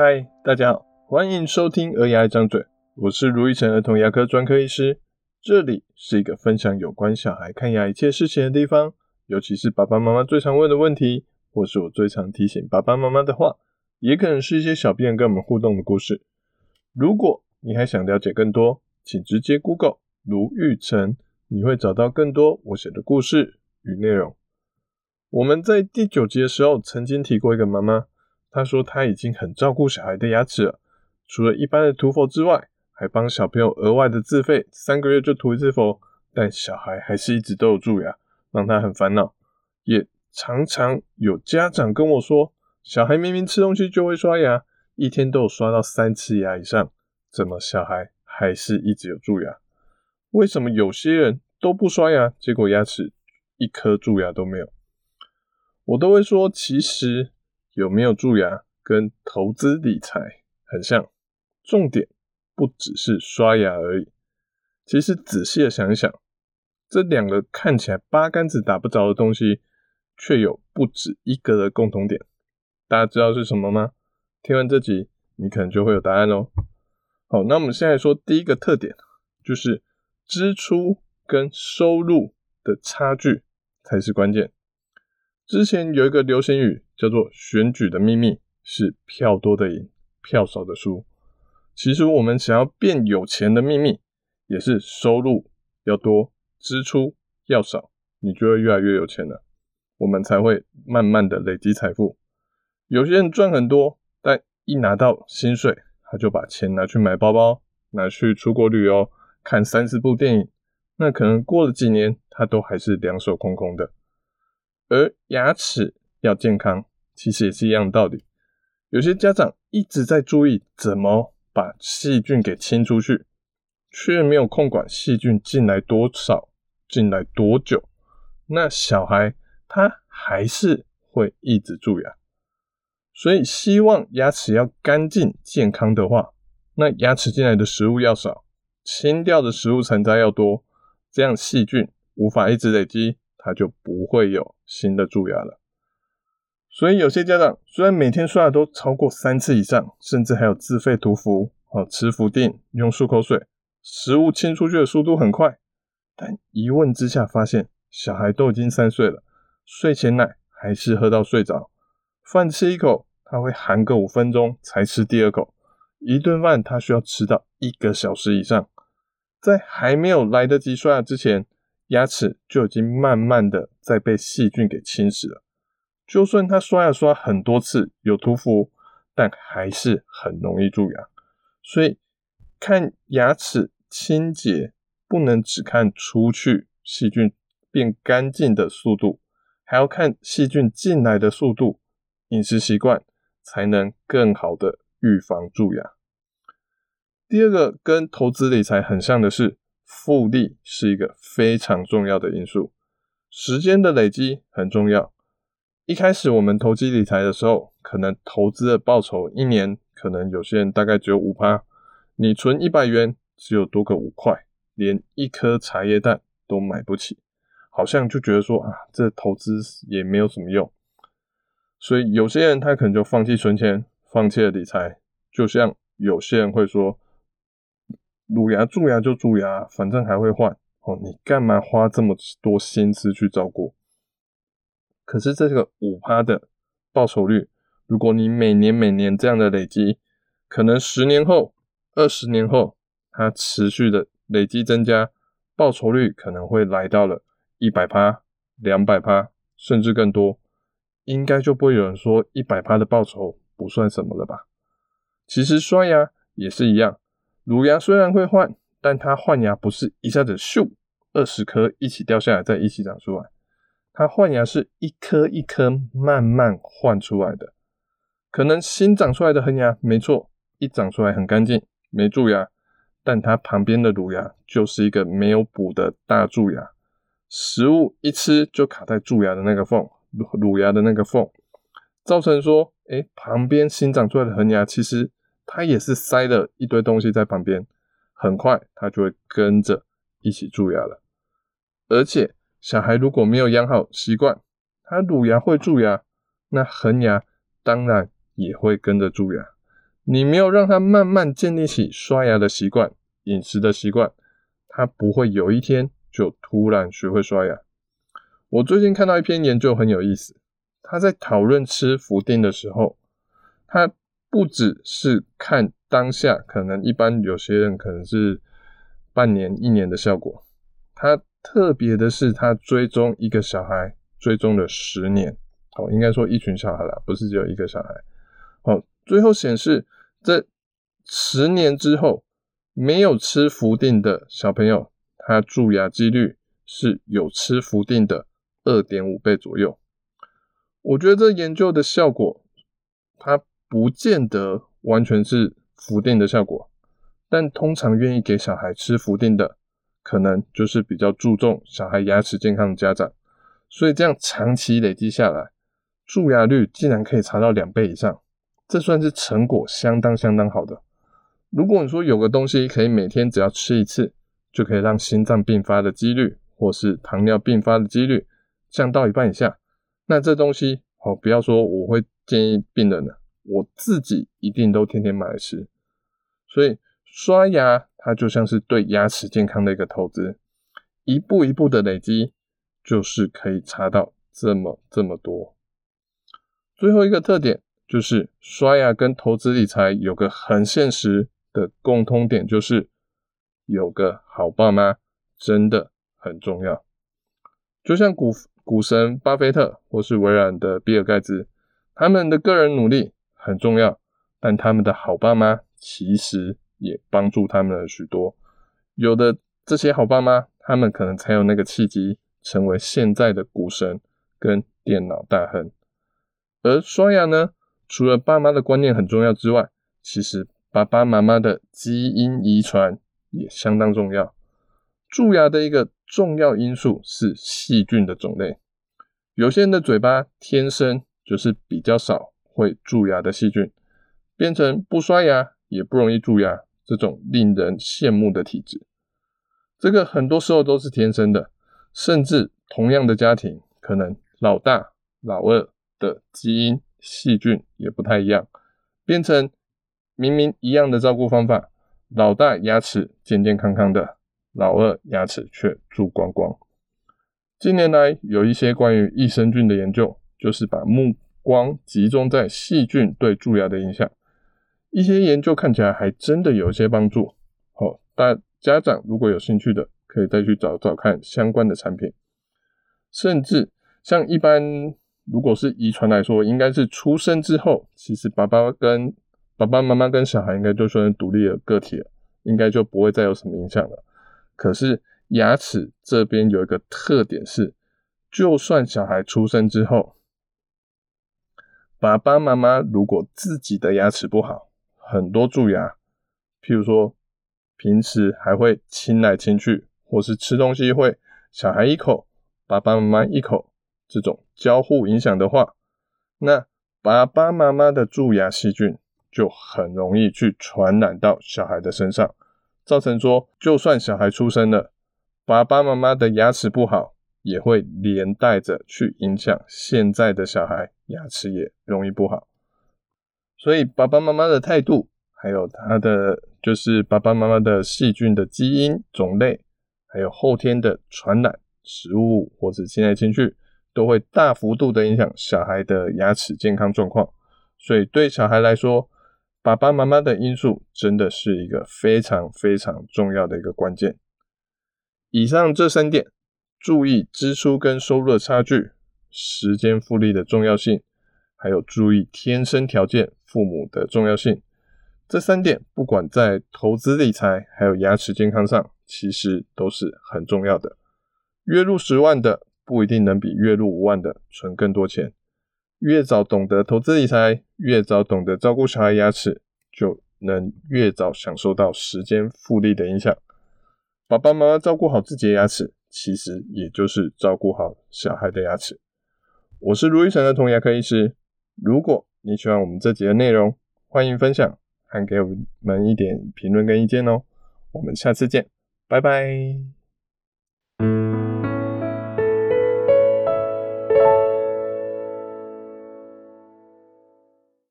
嗨，大家好，欢迎收听《儿牙一张嘴》，我是卢玉成儿童牙科专科医师，这里是一个分享有关小孩看牙一切事情的地方，尤其是爸爸妈妈最常问的问题，或是我最常提醒爸爸妈妈的话，也可能是一些小病人跟我们互动的故事。如果你还想了解更多，请直接 Google 卢玉成，你会找到更多我写的故事与内容。我们在第九集的时候曾经提过一个妈妈。他说他已经很照顾小孩的牙齿了，除了一般的涂氟之外，还帮小朋友额外的自费三个月就涂一次氟，但小孩还是一直都有蛀牙，让他很烦恼。也常常有家长跟我说，小孩明明吃东西就会刷牙，一天都有刷到三次牙以上，怎么小孩还是一直有蛀牙？为什么有些人都不刷牙，结果牙齿一颗蛀牙都没有？我都会说，其实。有没有蛀牙跟投资理财很像，重点不只是刷牙而已。其实仔细的想一想，这两个看起来八竿子打不着的东西，却有不止一个的共同点。大家知道是什么吗？听完这集，你可能就会有答案喽。好，那我们现在说第一个特点，就是支出跟收入的差距才是关键。之前有一个流行语叫做“选举的秘密是票多的赢，票少的输”。其实我们想要变有钱的秘密，也是收入要多，支出要少，你就会越来越有钱了。我们才会慢慢的累积财富。有些人赚很多，但一拿到薪水，他就把钱拿去买包包，拿去出国旅游，看三四部电影。那可能过了几年，他都还是两手空空的。而牙齿要健康，其实也是一样的道理。有些家长一直在注意怎么把细菌给清出去，却没有控管细菌进来多少、进来多久，那小孩他还是会一直蛀牙。所以，希望牙齿要干净健康的话，那牙齿进来的食物要少，清掉的食物残渣要多，这样细菌无法一直累积。他就不会有新的蛀牙了。所以有些家长虽然每天刷牙都超过三次以上，甚至还有自费涂氟、啊吃氟定、用漱口水，食物清出去的速度很快，但一问之下发现小孩都已经三岁了，睡前奶还是喝到睡着，饭吃一口他会含个五分钟才吃第二口，一顿饭他需要吃到一个小时以上，在还没有来得及刷牙之前。牙齿就已经慢慢的在被细菌给侵蚀了，就算他刷牙刷很多次，有涂氟，但还是很容易蛀牙。所以看牙齿清洁，不能只看出去细菌变干净的速度，还要看细菌进来的速度，饮食习惯才能更好的预防蛀牙。第二个跟投资理财很像的是。复利是一个非常重要的因素，时间的累积很重要。一开始我们投机理财的时候，可能投资的报酬一年，可能有些人大概只有五趴，你存一百元，只有多个五块，连一颗茶叶蛋都买不起，好像就觉得说啊，这投资也没有什么用。所以有些人他可能就放弃存钱，放弃了理财，就像有些人会说。乳牙蛀牙就蛀牙，反正还会换哦。你干嘛花这么多心思去照顾？可是这个五趴的报酬率，如果你每年每年这样的累积，可能十年后、二十年后，它持续的累积增加，报酬率可能会来到了一百趴、两百趴，甚至更多，应该就不会有人说一百趴的报酬不算什么了吧？其实刷牙也是一样。乳牙虽然会换，但它换牙不是一下子咻，二十颗一起掉下来再一起长出来，它换牙是一颗一颗慢慢换出来的。可能新长出来的恒牙没错，一长出来很干净，没蛀牙，但它旁边的乳牙就是一个没有补的大蛀牙，食物一吃就卡在蛀牙的那个缝，乳乳牙的那个缝，造成说，哎，旁边新长出来的恒牙其实。他也是塞了一堆东西在旁边，很快他就会跟着一起蛀牙了。而且小孩如果没有养好习惯，他乳牙会蛀牙，那恒牙当然也会跟着蛀牙。你没有让他慢慢建立起刷牙的习惯、饮食的习惯，他不会有一天就突然学会刷牙。我最近看到一篇研究很有意思，他在讨论吃福丁的时候，他不只是看当下，可能一般有些人可能是半年、一年的效果，他特别的是他追踪一个小孩，追踪了十年，哦，应该说一群小孩啦，不是只有一个小孩，哦，最后显示。这十年之后，没有吃福定的小朋友，他蛀牙几率是有吃福定的二点五倍左右。我觉得这研究的效果，它不见得完全是福定的效果，但通常愿意给小孩吃福定的，可能就是比较注重小孩牙齿健康的家长。所以这样长期累积下来，蛀牙率竟然可以查到两倍以上。这算是成果相当相当好的。如果你说有个东西可以每天只要吃一次，就可以让心脏病发的几率或是糖尿病发的几率降到一半以下，那这东西哦，不要说我会建议病人了，我自己一定都天天买来吃。所以刷牙它就像是对牙齿健康的一个投资，一步一步的累积，就是可以查到这么这么多。最后一个特点。就是刷牙跟投资理财有个很现实的共通点，就是有个好爸妈真的很重要。就像股股神巴菲特或是微软的比尔盖茨，他们的个人努力很重要，但他们的好爸妈其实也帮助他们了许多。有的这些好爸妈，他们可能才有那个契机，成为现在的股神跟电脑大亨。而刷牙呢？除了爸妈的观念很重要之外，其实爸爸妈妈的基因遗传也相当重要。蛀牙的一个重要因素是细菌的种类。有些人的嘴巴天生就是比较少会蛀牙的细菌，变成不刷牙也不容易蛀牙，这种令人羡慕的体质。这个很多时候都是天生的，甚至同样的家庭，可能老大、老二的基因。细菌也不太一样，变成明明一样的照顾方法，老大牙齿健健康康的，老二牙齿却蛀光光。近年来有一些关于益生菌的研究，就是把目光集中在细菌对蛀牙的影响。一些研究看起来还真的有一些帮助。好，大家长如果有兴趣的，可以再去找找看相关的产品，甚至像一般。如果是遗传来说，应该是出生之后，其实爸爸跟爸爸妈妈跟小孩应该就算是独立的个体了，应该就不会再有什么影响了。可是牙齿这边有一个特点是，就算小孩出生之后，爸爸妈妈如果自己的牙齿不好，很多蛀牙，譬如说平时还会亲来亲去，或是吃东西会小孩一口，爸爸妈妈一口。这种交互影响的话，那爸爸妈妈的蛀牙细菌就很容易去传染到小孩的身上，造成说，就算小孩出生了，爸爸妈妈的牙齿不好，也会连带着去影响现在的小孩牙齿也容易不好。所以爸爸妈妈的态度，还有他的就是爸爸妈妈的细菌的基因种类，还有后天的传染食物或者亲来亲去。都会大幅度的影响小孩的牙齿健康状况，所以对小孩来说，爸爸妈妈的因素真的是一个非常非常重要的一个关键。以上这三点，注意支出跟收入的差距，时间复利的重要性，还有注意天生条件父母的重要性，这三点不管在投资理财还有牙齿健康上，其实都是很重要的。月入十万的。不一定能比月入五万的存更多钱。越早懂得投资理财，越早懂得照顾小孩牙齿，就能越早享受到时间复利的影响。爸爸妈妈照顾好自己的牙齿，其实也就是照顾好小孩的牙齿。我是卢玉成的童牙科医师。如果你喜欢我们这集的内容，欢迎分享，还给我们一点评论跟意见哦。我们下次见，拜拜。